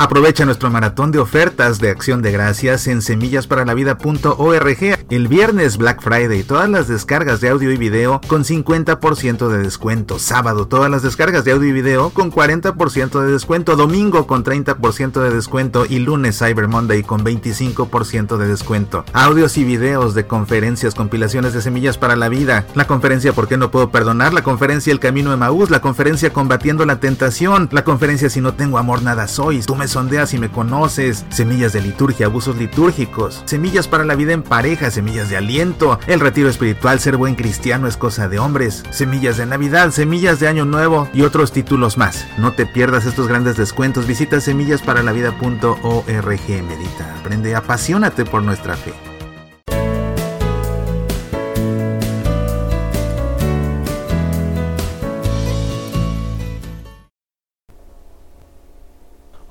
Aprovecha nuestro maratón de ofertas de acción de gracias en semillasparalavida.org. El viernes Black Friday, todas las descargas de audio y video con 50% de descuento. Sábado, todas las descargas de audio y video con 40% de descuento. Domingo con 30% de descuento. Y lunes Cyber Monday con 25% de descuento. Audios y videos de conferencias, compilaciones de semillas para la vida. La conferencia ¿Por qué no puedo perdonar? La conferencia El Camino de Maús. La conferencia Combatiendo la Tentación. La conferencia Si no tengo amor, nada soy. Tú me sondeas y me conoces, semillas de liturgia, abusos litúrgicos, semillas para la vida en pareja, semillas de aliento, el retiro espiritual, ser buen cristiano es cosa de hombres, semillas de Navidad, semillas de Año Nuevo y otros títulos más. No te pierdas estos grandes descuentos, visita semillasparalavida.org, medita, aprende, apasionate por nuestra fe.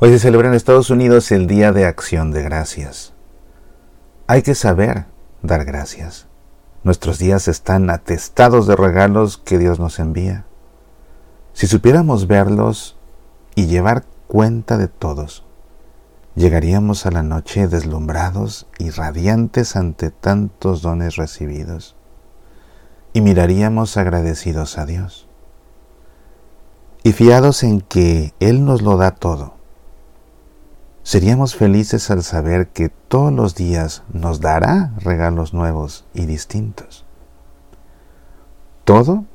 Hoy se celebra en Estados Unidos el Día de Acción de Gracias. Hay que saber dar gracias. Nuestros días están atestados de regalos que Dios nos envía. Si supiéramos verlos y llevar cuenta de todos, llegaríamos a la noche deslumbrados y radiantes ante tantos dones recibidos, y miraríamos agradecidos a Dios, y fiados en que Él nos lo da todo Seríamos felices al saber que todos los días nos dará regalos nuevos y distintos. Todo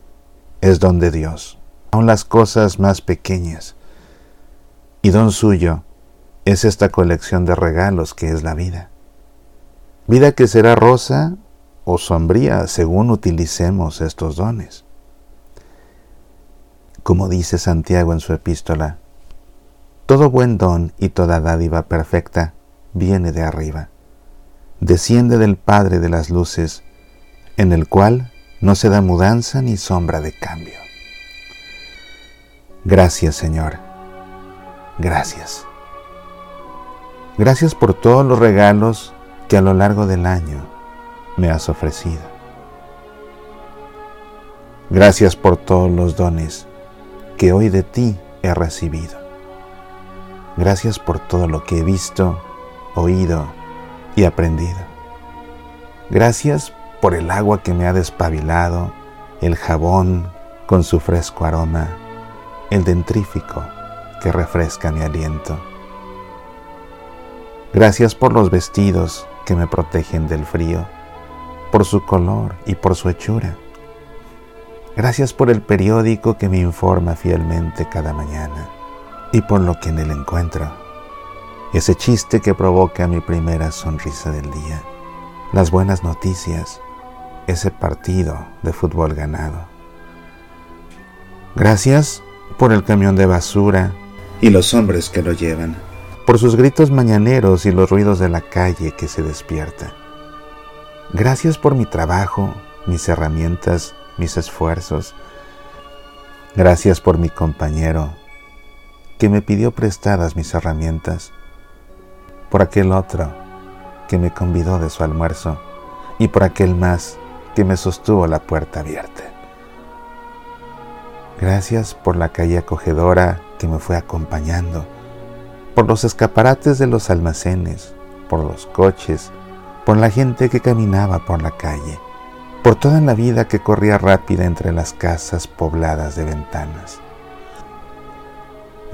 es don de Dios, aun las cosas más pequeñas. Y don suyo es esta colección de regalos que es la vida. Vida que será rosa o sombría según utilicemos estos dones. Como dice Santiago en su epístola, todo buen don y toda dádiva perfecta viene de arriba. Desciende del Padre de las Luces, en el cual no se da mudanza ni sombra de cambio. Gracias Señor. Gracias. Gracias por todos los regalos que a lo largo del año me has ofrecido. Gracias por todos los dones que hoy de ti he recibido. Gracias por todo lo que he visto, oído y aprendido. Gracias por el agua que me ha despabilado, el jabón con su fresco aroma, el dentrífico que refresca mi aliento. Gracias por los vestidos que me protegen del frío, por su color y por su hechura. Gracias por el periódico que me informa fielmente cada mañana y por lo que en él encuentro. Ese chiste que provoca mi primera sonrisa del día. Las buenas noticias. Ese partido de fútbol ganado. Gracias por el camión de basura y los hombres que lo llevan. Por sus gritos mañaneros y los ruidos de la calle que se despierta. Gracias por mi trabajo, mis herramientas, mis esfuerzos. Gracias por mi compañero, que me pidió prestadas mis herramientas, por aquel otro que me convidó de su almuerzo y por aquel más que me sostuvo la puerta abierta. Gracias por la calle acogedora que me fue acompañando, por los escaparates de los almacenes, por los coches, por la gente que caminaba por la calle, por toda la vida que corría rápida entre las casas pobladas de ventanas.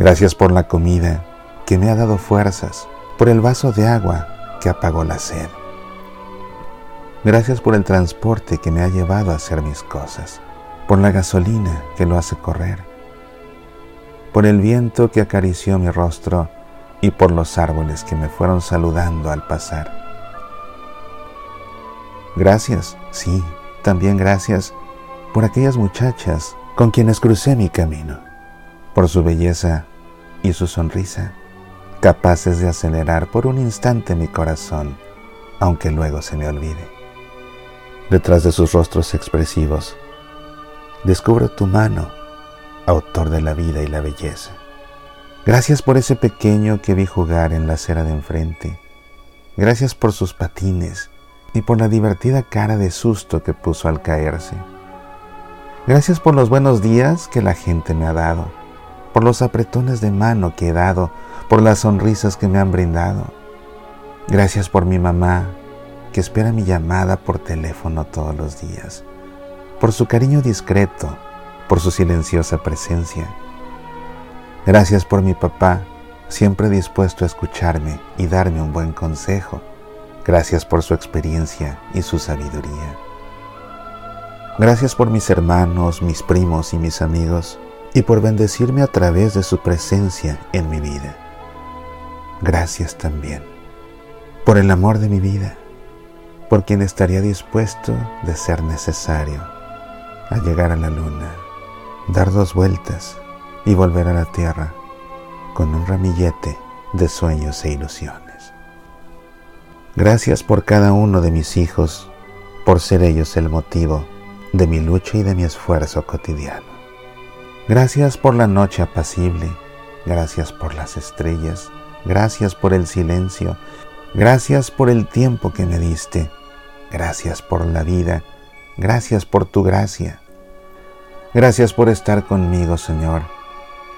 Gracias por la comida que me ha dado fuerzas, por el vaso de agua que apagó la sed. Gracias por el transporte que me ha llevado a hacer mis cosas, por la gasolina que lo hace correr, por el viento que acarició mi rostro y por los árboles que me fueron saludando al pasar. Gracias, sí, también gracias por aquellas muchachas con quienes crucé mi camino, por su belleza y su sonrisa, capaces de acelerar por un instante mi corazón, aunque luego se me olvide. Detrás de sus rostros expresivos, descubro tu mano, autor de la vida y la belleza. Gracias por ese pequeño que vi jugar en la acera de enfrente. Gracias por sus patines y por la divertida cara de susto que puso al caerse. Gracias por los buenos días que la gente me ha dado por los apretones de mano que he dado, por las sonrisas que me han brindado. Gracias por mi mamá, que espera mi llamada por teléfono todos los días, por su cariño discreto, por su silenciosa presencia. Gracias por mi papá, siempre dispuesto a escucharme y darme un buen consejo. Gracias por su experiencia y su sabiduría. Gracias por mis hermanos, mis primos y mis amigos y por bendecirme a través de su presencia en mi vida. Gracias también por el amor de mi vida, por quien estaría dispuesto de ser necesario a llegar a la luna, dar dos vueltas y volver a la tierra con un ramillete de sueños e ilusiones. Gracias por cada uno de mis hijos, por ser ellos el motivo de mi lucha y de mi esfuerzo cotidiano. Gracias por la noche apacible, gracias por las estrellas, gracias por el silencio, gracias por el tiempo que me diste, gracias por la vida, gracias por tu gracia. Gracias por estar conmigo, Señor.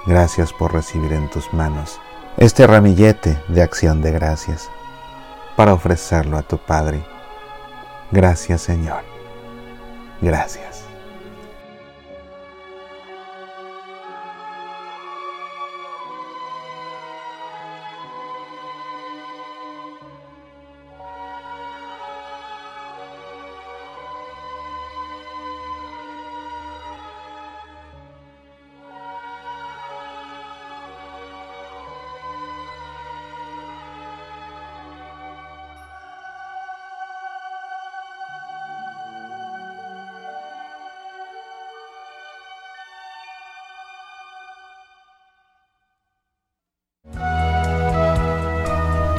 Gracias por recibir en tus manos este ramillete de acción de gracias para ofrecerlo a tu Padre. Gracias, Señor. Gracias.